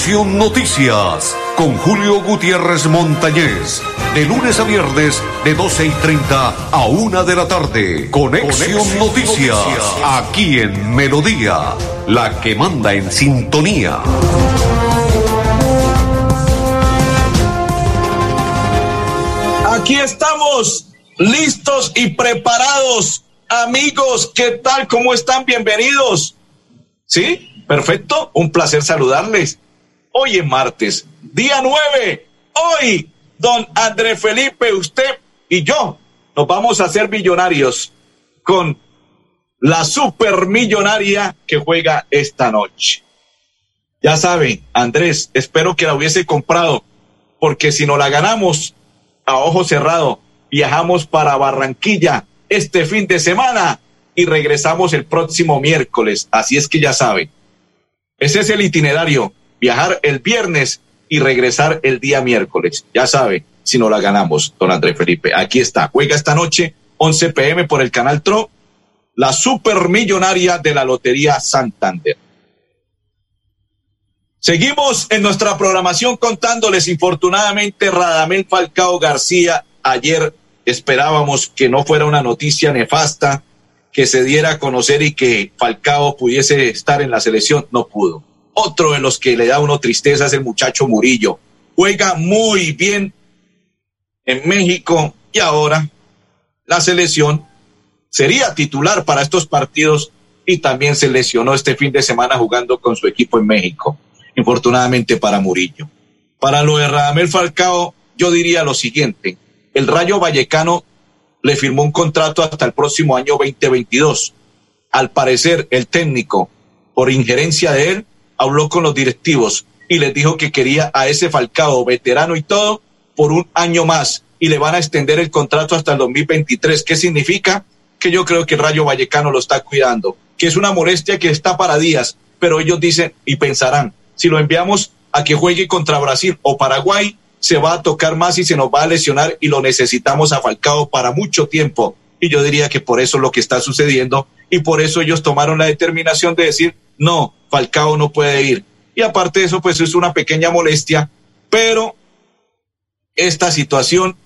Conexión Noticias con Julio Gutiérrez Montañez. De lunes a viernes, de 12 y 30 a 1 de la tarde. Conexión, Noticias, aquí en Melodía, la que manda en sintonía. Aquí estamos, listos y preparados. Amigos, ¿qué tal? ¿Cómo están? Bienvenidos. ¿Sí? Perfecto. Un placer saludarles. Hoy es martes, día 9. Hoy, don André Felipe, usted y yo nos vamos a hacer millonarios con la supermillonaria que juega esta noche. Ya saben, Andrés, espero que la hubiese comprado, porque si no la ganamos, a ojo cerrado, viajamos para Barranquilla este fin de semana y regresamos el próximo miércoles. Así es que ya saben. Ese es el itinerario. Viajar el viernes y regresar el día miércoles. Ya sabe, si no la ganamos, don Andrés Felipe. Aquí está. Juega esta noche, 11 pm por el canal TRO, la supermillonaria de la Lotería Santander. Seguimos en nuestra programación contándoles, infortunadamente, Radamel Falcao García ayer esperábamos que no fuera una noticia nefasta, que se diera a conocer y que Falcao pudiese estar en la selección, no pudo. Otro de los que le da uno tristeza es el muchacho Murillo. Juega muy bien en México y ahora la selección sería titular para estos partidos y también se lesionó este fin de semana jugando con su equipo en México, infortunadamente para Murillo. Para lo de Radamel Falcao, yo diría lo siguiente, el Rayo Vallecano le firmó un contrato hasta el próximo año 2022. Al parecer, el técnico, por injerencia de él, habló con los directivos y les dijo que quería a ese Falcao, veterano y todo, por un año más y le van a extender el contrato hasta el 2023. ¿Qué significa? Que yo creo que el Rayo Vallecano lo está cuidando, que es una molestia que está para días, pero ellos dicen y pensarán, si lo enviamos a que juegue contra Brasil o Paraguay, se va a tocar más y se nos va a lesionar y lo necesitamos a Falcao para mucho tiempo. Y yo diría que por eso es lo que está sucediendo y por eso ellos tomaron la determinación de decir, no, Falcao no puede ir. Y aparte de eso, pues es una pequeña molestia, pero esta situación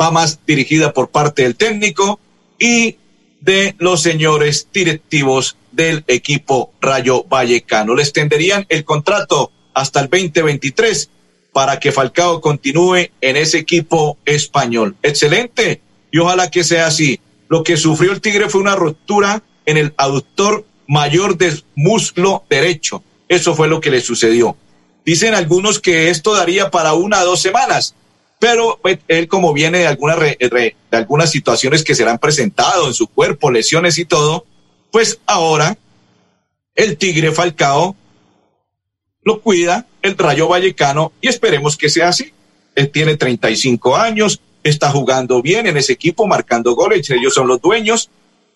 va más dirigida por parte del técnico y de los señores directivos del equipo Rayo Vallecano. Le extenderían el contrato hasta el 2023 para que Falcao continúe en ese equipo español. Excelente y ojalá que sea así. Lo que sufrió el Tigre fue una ruptura en el aductor mayor del muslo derecho. Eso fue lo que le sucedió. Dicen algunos que esto daría para una o dos semanas, pero pues, él como viene de algunas, de algunas situaciones que se le han presentado en su cuerpo, lesiones y todo, pues ahora el Tigre Falcao lo cuida el Rayo Vallecano y esperemos que sea así. Él tiene 35 años, está jugando bien en ese equipo, marcando goles, ellos son los dueños,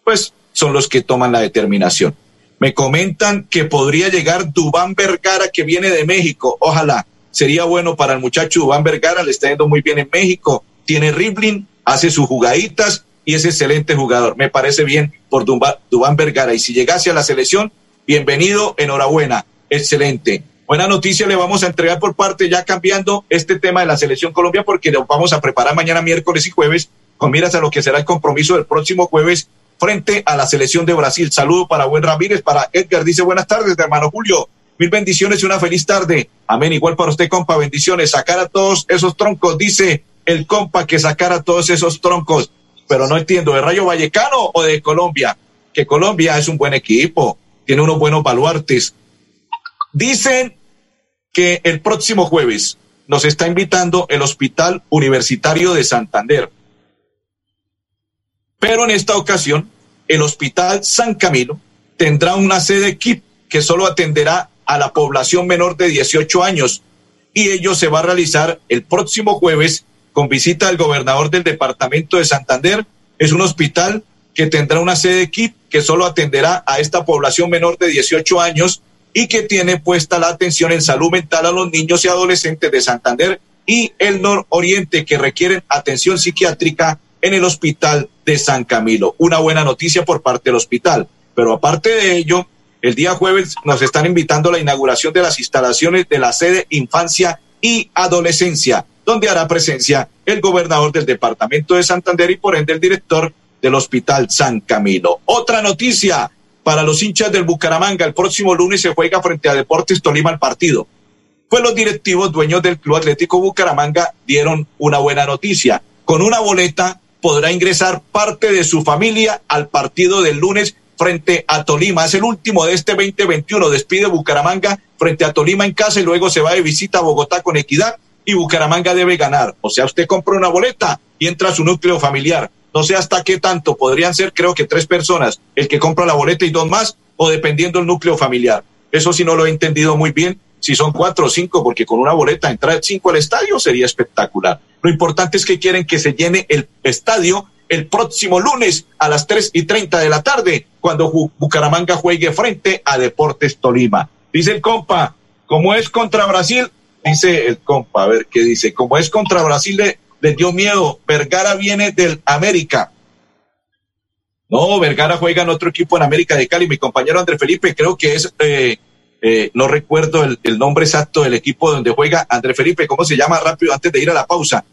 pues son los que toman la determinación. Me comentan que podría llegar Dubán Vergara que viene de México, ojalá. Sería bueno para el muchacho Dubán Vergara, le está yendo muy bien en México, tiene Riblin, hace sus jugaditas y es excelente jugador. Me parece bien por Dubán Vergara y si llegase a la selección, bienvenido, enhorabuena, excelente. Buena noticia le vamos a entregar por parte ya cambiando este tema de la selección Colombia porque lo vamos a preparar mañana miércoles y jueves con miras a lo que será el compromiso del próximo jueves frente a la selección de Brasil. Saludo para Buen Ramírez, para Edgar, dice buenas tardes, hermano Julio. Mil bendiciones y una feliz tarde. Amén. Igual para usted, compa, bendiciones. Sacar a todos esos troncos, dice el compa que sacar a todos esos troncos. Pero no entiendo, ¿de Rayo Vallecano o de Colombia? Que Colombia es un buen equipo, tiene unos buenos baluartes, Dicen que el próximo jueves nos está invitando el Hospital Universitario de Santander. Pero en esta ocasión, el Hospital San Camilo tendrá una sede KIP que solo atenderá a la población menor de 18 años y ello se va a realizar el próximo jueves con visita del gobernador del departamento de Santander. Es un hospital que tendrá una sede KIP que solo atenderá a esta población menor de 18 años y que tiene puesta la atención en salud mental a los niños y adolescentes de Santander y el nororiente que requieren atención psiquiátrica en el hospital de San Camilo. Una buena noticia por parte del hospital. Pero aparte de ello, El día jueves nos están invitando a la inauguración de las instalaciones de la sede Infancia y Adolescencia, donde hará presencia el gobernador del departamento de Santander y por ende el director del Hospital San Camilo. Otra noticia para los hinchas del Bucaramanga, el próximo lunes se juega frente a Deportes Tolima el partido. Pues los directivos dueños del Club Atlético Bucaramanga dieron una buena noticia. Con una boleta podrá ingresar parte de su familia al partido del lunes frente a Tolima. Es el último de este 2021. Despide Bucaramanga frente a Tolima en casa y luego se va de visita a Bogotá con equidad y Bucaramanga debe ganar. O sea, usted compra una boleta y entra a su núcleo familiar. No sé hasta qué tanto, podrían ser creo que tres personas, el que compra la boleta y dos más, o dependiendo del núcleo familiar. Eso sí no lo he entendido muy bien, si son cuatro o cinco, porque con una boleta entrar cinco al estadio sería espectacular. Lo importante es que quieren que se llene el estadio el próximo lunes a las tres y treinta de la tarde, cuando Bucaramanga juegue frente a Deportes Tolima. Dice el compa, como es contra Brasil, dice el compa, a ver qué dice, como es contra Brasil le, dio miedo, Vergara viene del América. No, Vergara juega en otro equipo en América de Cali, mi compañero André Felipe, creo que es, eh, eh, no recuerdo el, nombre exacto del equipo donde juega André Felipe, ¿cómo se llama rápido antes de ir a la pausa?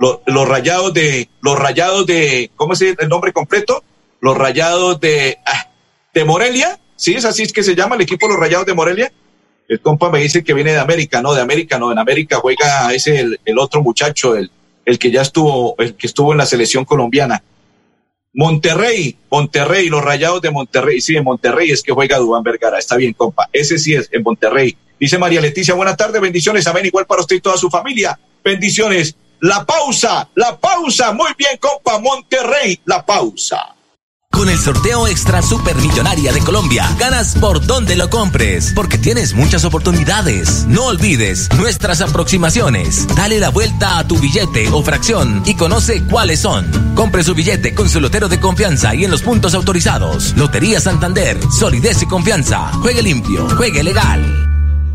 los, rayados de, los rayados de, ¿cómo es el nombre completo? Los rayados de, ah, de Morelia, ¿sí? Es así es que se llama el equipo Los Rayados de Morelia. El compa me dice que viene de América, no, de América, no, en América juega ese el, el otro muchacho, el, el que ya estuvo, el que estuvo en la selección colombiana. Monterrey, Monterrey, los rayados de Monterrey, sí, en Monterrey es que juega Dubán Vergara, está bien, compa, ese sí es en Monterrey. Dice María Leticia, buenas tardes, bendiciones, amén, igual para usted y toda su familia, bendiciones. La pausa, la pausa. Muy bien, compa Monterrey, la pausa. Con el sorteo extra supermillonaria de Colombia, ganas por donde lo compres, porque tienes muchas oportunidades. No olvides nuestras aproximaciones. Dale la vuelta a tu billete o fracción y conoce cuáles son. Compre su billete con su lotero de confianza y en los puntos autorizados. Lotería Santander, solidez y confianza. Juegue limpio, juegue legal.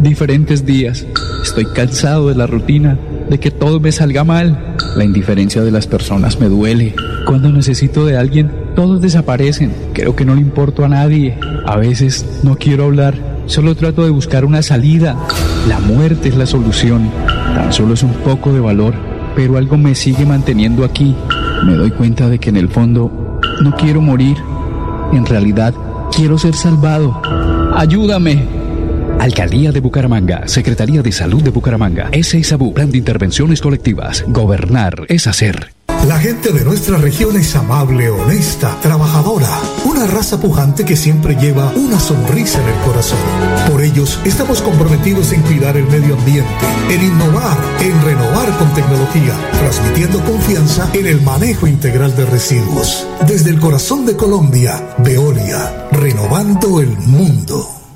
diferentes días. Estoy cansado de la rutina de que todo me salga mal. La indiferencia de las personas me duele. Cuando necesito de alguien, todos desaparecen. Creo que no le importo a nadie. A veces no quiero hablar, solo trato de buscar una salida. La muerte es la solución. Tan solo es un poco de valor, pero algo me sigue manteniendo aquí. Me doy cuenta de que en el fondo no quiero morir. En realidad, quiero ser salvado. Ayúdame. Alcaldía de Bucaramanga, Secretaría de Salud de Bucaramanga, SISABU, Plan de Intervenciones Colectivas. Gobernar es hacer. La gente de nuestra región es amable, honesta, trabajadora, una raza pujante que siempre lleva una sonrisa en el corazón. Por ellos estamos comprometidos en cuidar el medio ambiente, en innovar, en renovar con tecnología, transmitiendo confianza en el manejo integral de residuos. Desde el corazón de Colombia, Veolia, renovando el mundo.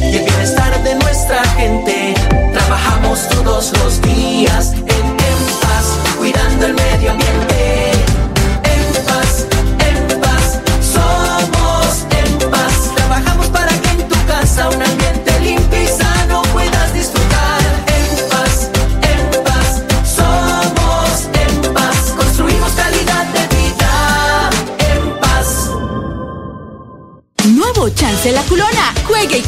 y el bienestar de nuestra gente. Trabajamos todos los días en, paz, cuidando el medio ambiente. En paz, en paz, somos en paz. Trabajamos para que en tu casa un ambiente limpio y sano puedas disfrutar. En paz, en paz, somos en paz. Construimos calidad de vida. En paz. Nuevo Chance la culona.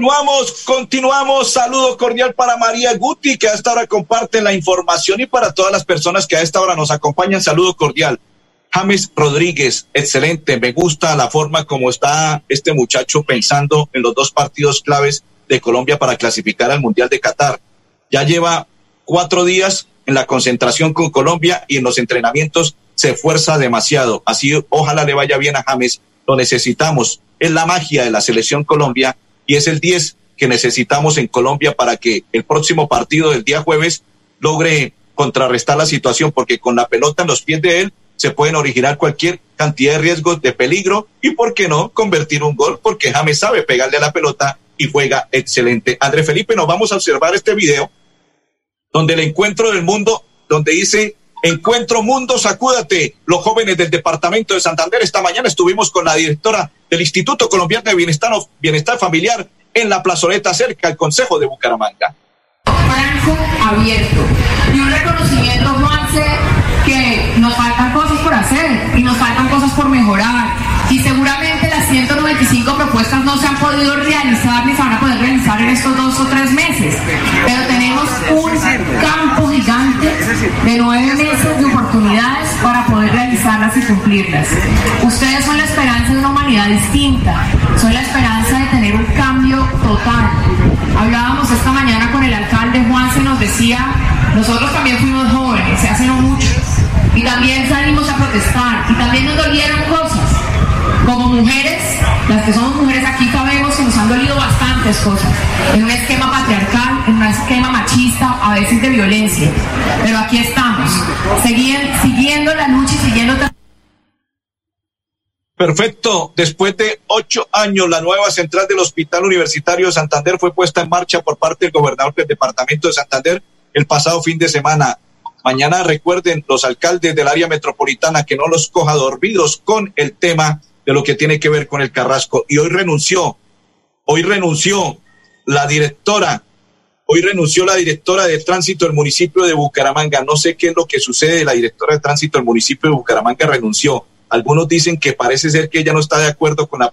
Continuamos, continuamos. Saludo cordial para María Guti, que a esta hora comparte la información, y para todas las personas que a esta hora nos acompañan. Saludo cordial. James Rodríguez, excelente. Me gusta la forma como está este muchacho pensando en los dos partidos claves de Colombia para clasificar al Mundial de Qatar. Ya lleva cuatro días en la concentración con Colombia y en los entrenamientos se esfuerza demasiado. Así, ojalá le vaya bien a James. Lo necesitamos. Es la magia de la selección Colombia y es el 10 que necesitamos en Colombia para que el próximo partido del día jueves logre contrarrestar la situación, porque con la pelota en los pies de él se pueden originar cualquier cantidad de riesgos de peligro y, ¿por qué no?, convertir un gol, porque James sabe pegarle a la pelota y juega excelente. André Felipe, nos vamos a observar este video donde el encuentro del mundo, donde dice Encuentro Mundo, sacúdate. Los jóvenes del departamento de Santander, esta mañana estuvimos con la directora del Instituto Colombiano de Bienestar, Bienestar Familiar en la plazoleta cerca al Consejo de Bucaramanga. Abierto. Y un reconocimiento, Juanse, que nos faltan cosas por hacer y nos faltan cosas por mejorar. Y seguramente las 195 propuestas no se han podido realizar ni se van a poder realizar en estos dos o tres meses. Pero tenemos un campo gigante de nueve meses realizarlas y cumplirlas. Ustedes son la esperanza de una humanidad distinta, son la esperanza de tener un cambio total. Hablábamos esta mañana con el alcalde Juan, se nos decía, nosotros también fuimos jóvenes, se hace no mucho, y también salimos a protestar, y también nos dolieron cosas. Como mujeres, las que somos mujeres aquí sabemos que nos han dolido bastantes cosas, en un esquema patriarcal, en un esquema machista, a veces de violencia. Pero aquí estamos, siguiendo la lucha Perfecto. Después de ocho años, la nueva central del Hospital Universitario de Santander fue puesta en marcha por parte del gobernador del departamento de Santander el pasado fin de semana. Mañana recuerden los alcaldes del área metropolitana que no los coja dormidos con el tema de lo que tiene que ver con el Carrasco. Y hoy renunció, hoy renunció la directora, hoy renunció la directora de tránsito del municipio de Bucaramanga. No sé qué es lo que sucede, la directora de tránsito del municipio de Bucaramanga renunció. Algunos dicen que parece ser que ella no está de acuerdo con la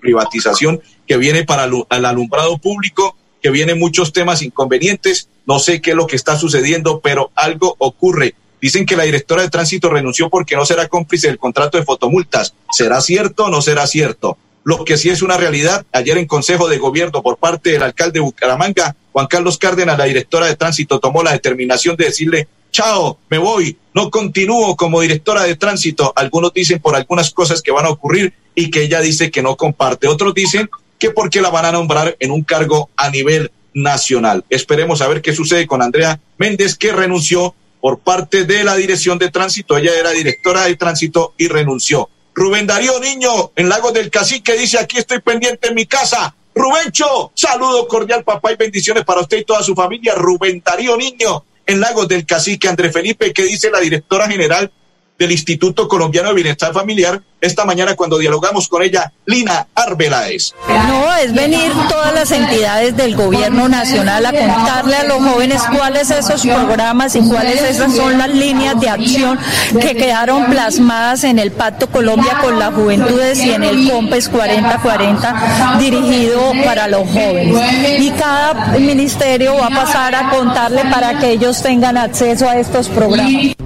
privatización que viene para el alumbrado público, que vienen muchos temas inconvenientes. No sé qué es lo que está sucediendo, pero algo ocurre. Dicen que la directora de tránsito renunció porque no será cómplice del contrato de fotomultas. ¿Será cierto o no será cierto? Lo que sí es una realidad, ayer en Consejo de Gobierno por parte del alcalde de Bucaramanga, Juan Carlos Cárdenas, la directora de tránsito, tomó la determinación de decirle, chao, me voy, no continúo como directora de tránsito. Algunos dicen por algunas cosas que van a ocurrir y que ella dice que no comparte. Otros dicen que porque la van a nombrar en un cargo a nivel nacional. Esperemos a ver qué sucede con Andrea Méndez, que renunció por parte de la dirección de tránsito. Ella era directora de tránsito y renunció. Rubén Darío Niño, en Lagos del Cacique, dice, aquí estoy pendiente en mi casa. Rubencho, saludo cordial, papá, y bendiciones para usted y toda su familia. Rubén Darío Niño, en Lagos del Cacique, André Felipe, que dice la directora general del Instituto Colombiano de Bienestar Familiar esta mañana cuando dialogamos con ella, Lina Arbeláez. No, es venir todas las entidades del gobierno nacional a contarle a los jóvenes cuáles esos programas y cuáles esas son las líneas de acción que quedaron plasmadas en el Pacto Colombia con las Juventudes y en el COMPES 4040 dirigido para los jóvenes. Y cada ministerio va a pasar a contarle para que ellos tengan acceso a estos programas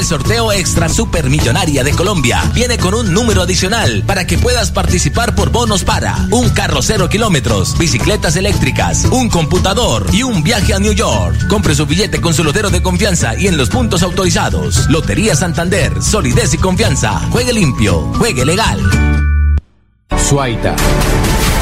el sorteo Extra Supermillonaria de Colombia viene con un número adicional para que puedas participar por bonos para un carro cero kilómetros, bicicletas eléctricas, un computador y un viaje a New York. Compre su billete con su lotero de confianza y en los puntos autorizados. Lotería Santander, solidez y confianza. Juegue limpio, juegue legal. Suaita.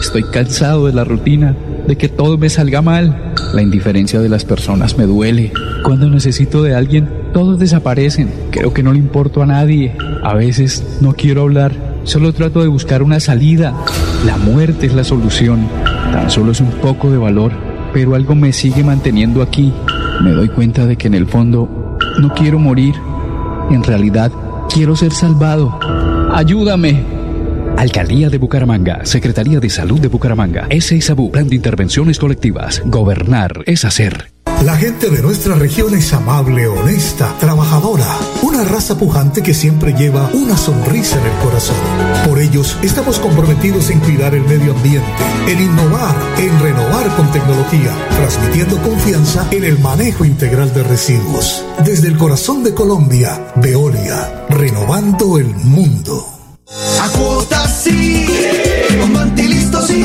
Estoy cansado de la rutina, de que todo me salga mal. La indiferencia de las personas me duele. Cuando necesito de alguien, todos desaparecen. Creo que no le importo a nadie. A veces no quiero hablar, solo trato de buscar una salida. La muerte es la solución. Tan solo es un poco de valor, pero algo me sigue manteniendo aquí. Me doy cuenta de que en el fondo no quiero morir. En realidad, quiero ser salvado. Ayúdame. Alcaldía de Bucaramanga, Secretaría de Salud de Bucaramanga, SISABU, Plan de Intervenciones Colectivas. Gobernar es hacer. La gente de nuestra región es amable, honesta, trabajadora, una raza pujante que siempre lleva una sonrisa en el corazón. Por ellos estamos comprometidos en cuidar el medio ambiente, en innovar, en renovar con tecnología, transmitiendo confianza en el manejo integral de residuos. Desde el corazón de Colombia, Veolia, renovando el mundo. A cuotas sí, con listo sí.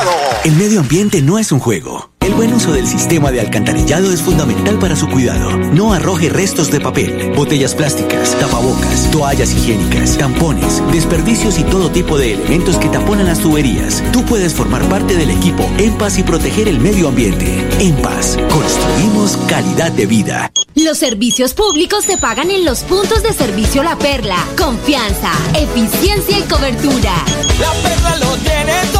alcantarillado. El medio ambiente no es un juego. El buen uso del sistema de alcantarillado es fundamental para su cuidado. No arroje restos de papel, botellas plásticas, tapabocas, toallas higiénicas, tampones, desperdicios y todo tipo de elementos que taponan las tuberías. Tú puedes formar parte del equipo En Paz y proteger el medio ambiente. En Paz, construimos calidad de vida. Los servicios públicos se pagan en los puntos de servicio La Perla. Confianza, eficiencia y cobertura. La Perla lo tiene todo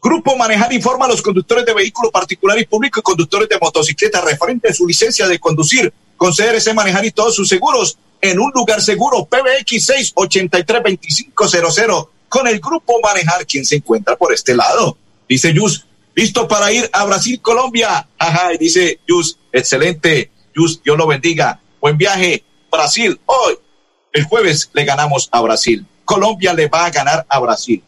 Grupo Manejar informa a los conductores de vehículos particulares y públicos y conductores de motocicletas referente a su licencia de conducir con CRC Manejar y todos sus seguros en un lugar seguro PBX 683-2500 con el Grupo Manejar, quien se encuentra por este lado. Dice Yus, listo para ir a Brasil, Colombia. Ajá, y dice Yus, excelente. Yus, Dios lo bendiga. Buen viaje. Brasil, hoy. El jueves le ganamos a Brasil. Colombia le va a ganar a Brasil.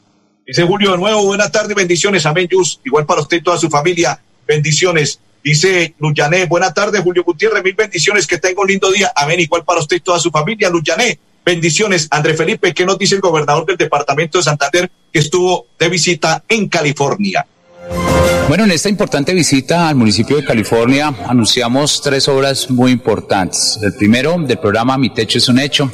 Dice Julio de nuevo, buenas tardes, bendiciones, amén, Yus. Igual para usted y toda su familia, bendiciones. Dice Luyané, buenas tardes, Julio Gutiérrez, mil bendiciones, que tenga un lindo día, amén, igual para usted y toda su familia, Luyané. Bendiciones, André Felipe, ¿qué nos dice el gobernador del departamento de Santander que estuvo de visita en California? Bueno, en esta importante visita al municipio de California anunciamos tres obras muy importantes. El primero del programa Mi Techo es un Hecho,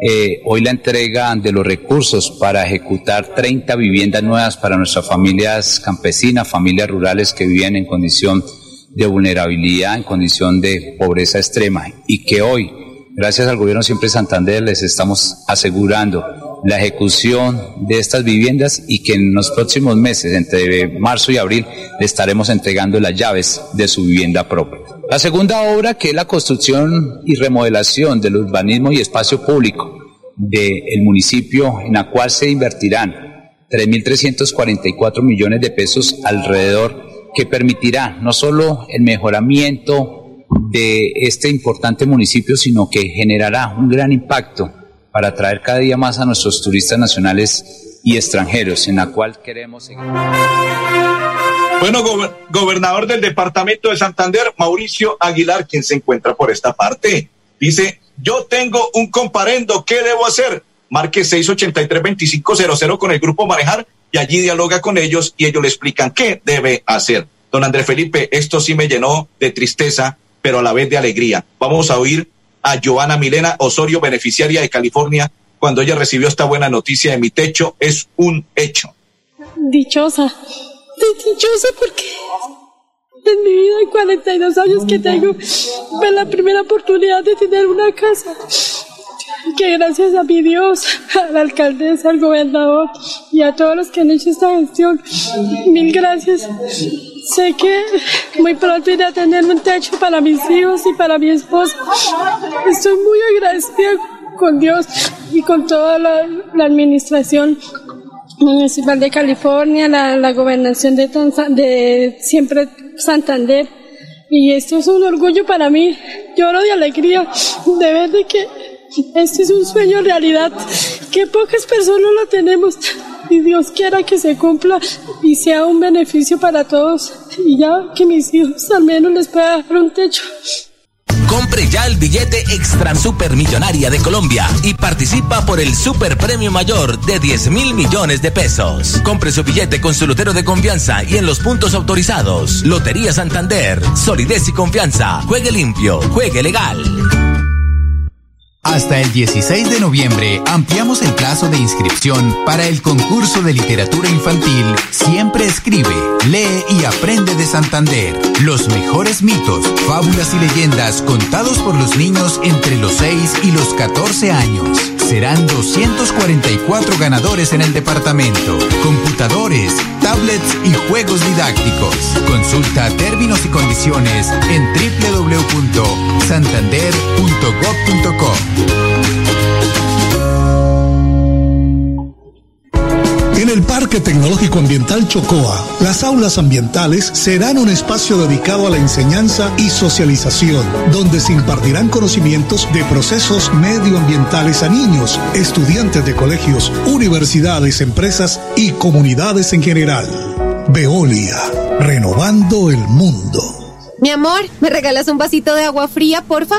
eh, hoy la entrega de los recursos para ejecutar 30 viviendas nuevas para nuestras familias campesinas, familias rurales que viven en condición de vulnerabilidad, en condición de pobreza extrema. Y que hoy, gracias al gobierno siempre Santander, les estamos asegurando la ejecución de estas viviendas y que en los próximos meses, entre marzo y abril, le estaremos entregando las llaves de su vivienda propia. La segunda obra, que es la construcción y remodelación del urbanismo y espacio público del municipio, en la cual se invertirán 3.344 millones de pesos alrededor que permitirá no solo el mejoramiento de este importante municipio, sino que generará un gran impacto para atraer cada día más a nuestros turistas nacionales y extranjeros, en la cual queremos. Bueno, gobernador del departamento de Santander, Mauricio Aguilar, quien se encuentra por esta parte, dice, yo tengo un comparendo, ¿qué debo hacer? Marque 683-2500 con el grupo Manejar y allí dialoga con ellos y ellos le explican qué debe hacer. Don Andrés Felipe, esto sí me llenó de tristeza, pero a la vez de alegría. Vamos a oír a Joana Milena Osorio, beneficiaria de California, cuando ella recibió esta buena noticia de mi techo. Es un hecho. Dichosa dichosa porque en mi vida, en 42 años que tengo, fue la primera oportunidad de tener una casa. Que gracias a mi Dios, a la alcaldesa, al gobernador y a todos los que han hecho esta gestión, mil gracias. Sé que muy pronto iré a tener un techo para mis hijos y para mi esposo. Estoy muy agradecida con Dios y con toda la, administración Municipal de California, la, gobernación de, de siempre Santander. Y esto es un orgullo para mí. Lloro de alegría de ver de que este es un sueño realidad, que pocas personas lo tenemos. Y Dios quiera que se cumpla y sea un beneficio para todos. Y ya que mis hijos al menos les pueda dar un techo. Compre ya el billete Extra Super Millonaria de Colombia y participa por el Super Premio Mayor de 10 mil millones de pesos. Compre su billete con su lotero de confianza y en los puntos autorizados. Lotería Santander, solidez y confianza. Juegue limpio, juegue legal. Hasta el 16 de noviembre ampliamos el plazo de inscripción para el concurso de literatura infantil Siempre escribe, lee y aprende de Santander. Los mejores mitos, fábulas y leyendas contados por los niños entre los 6 y los 14 años. Serán 244 ganadores en el departamento. Computadores, tablets y juegos didácticos. Consulta términos y condiciones en www.santander.gov.co. En el Parque Tecnológico Ambiental Chocoa, las aulas ambientales serán un espacio dedicado a la enseñanza y socialización, donde se impartirán conocimientos de procesos medioambientales a niños, estudiantes de colegios, universidades, empresas y comunidades en general. Veolia, renovando el mundo. Mi amor, ¿me regalas un vasito de agua fría, porfa?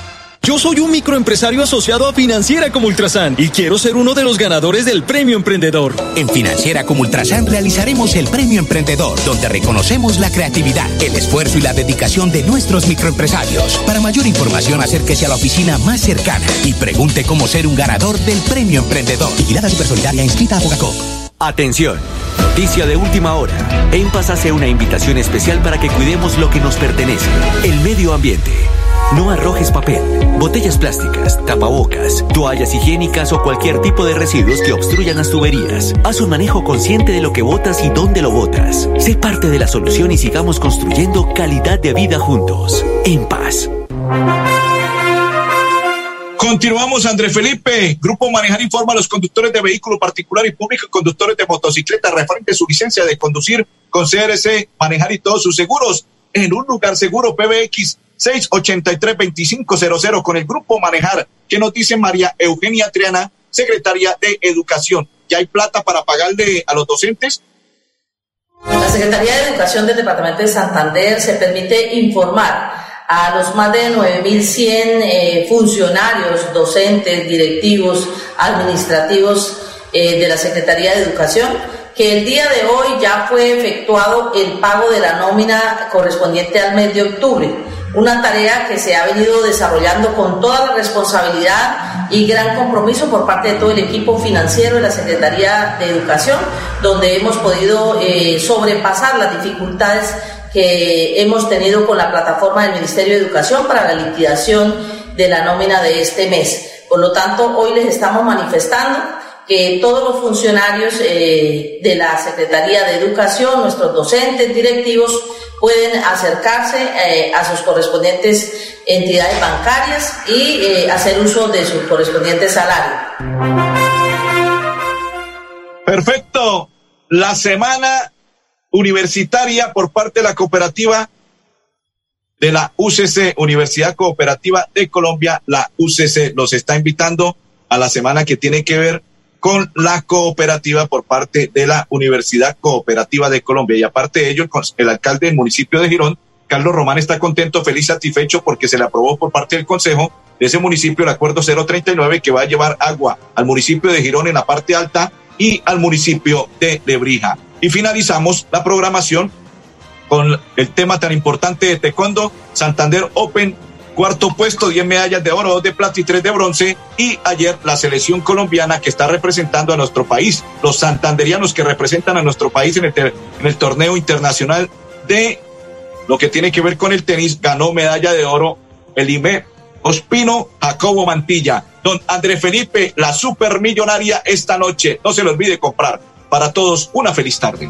Yo soy un microempresario asociado a Financiera como Ultrasan y quiero ser uno de los ganadores del Premio Emprendedor. En Financiera como Ultrasan realizaremos el Premio Emprendedor, donde reconocemos la creatividad, el esfuerzo y la dedicación de nuestros microempresarios. Para mayor información, acérquese a la oficina más cercana y pregunte cómo ser un ganador del Premio Emprendedor. Vigilada Supersolidaria inscrita a Bogacop. Atención, noticia de última hora. En Paz hace una invitación especial para que cuidemos lo que nos pertenece, el medio ambiente. No arrojes papel, botellas plásticas, tapabocas, toallas higiénicas o cualquier tipo de residuos que obstruyan las tuberías. Haz un manejo consciente de lo que botas y dónde lo botas. Sé parte de la solución y sigamos construyendo calidad de vida juntos. En paz. Continuamos, André Felipe. Grupo Manejar informa a los conductores de vehículo particular y público y conductores de motocicleta referente a su licencia de conducir con CRC, manejar y todos sus seguros en un lugar seguro PBX 683-2500 con el Grupo Manejar. ¿Qué nos dice María Eugenia Triana, secretaria de Educación? ¿Ya hay plata para pagarle a los docentes? La Secretaría de Educación del Departamento de Santander se permite informar a los más de 9.100 eh, funcionarios, docentes, directivos, administrativos eh, de la Secretaría de Educación, que el día de hoy ya fue efectuado el pago de la nómina correspondiente al mes de octubre. Una tarea que se ha venido desarrollando con toda la responsabilidad y gran compromiso por parte de todo el equipo financiero de la Secretaría de Educación, donde hemos podido eh, sobrepasar las dificultades que hemos tenido con la plataforma del Ministerio de Educación para la liquidación de la nómina de este mes. Por lo tanto, hoy les estamos manifestando que todos los funcionarios eh, de la Secretaría de Educación, nuestros docentes, directivos, pueden acercarse eh, a sus correspondientes entidades bancarias y eh, hacer uso de su correspondiente salario. Perfecto. La semana universitaria por parte de la cooperativa de la UCC, Universidad Cooperativa de Colombia, la UCC, los está invitando a la semana que tiene que ver con la cooperativa por parte de la Universidad Cooperativa de Colombia. Y aparte de ello, el alcalde del municipio de Girón, Carlos Román, está contento, feliz, satisfecho porque se le aprobó por parte del Consejo de ese municipio el acuerdo 039 que va a llevar agua al municipio de Girón en la parte alta y al municipio de Lebrija. Y finalizamos la programación con el tema tan importante de Taekwondo, Santander Open, cuarto puesto, 10 medallas de oro, 2 de plata y 3 de bronce. Y ayer la selección colombiana que está representando a nuestro país, los santanderianos que representan a nuestro país en el, torneo internacional de lo que tiene que ver con el tenis, ganó medalla de oro el IME Ospino Jacobo Mantilla. Don André Felipe, la supermillonaria esta noche. No se le olvide comprar para todos, una feliz tarde.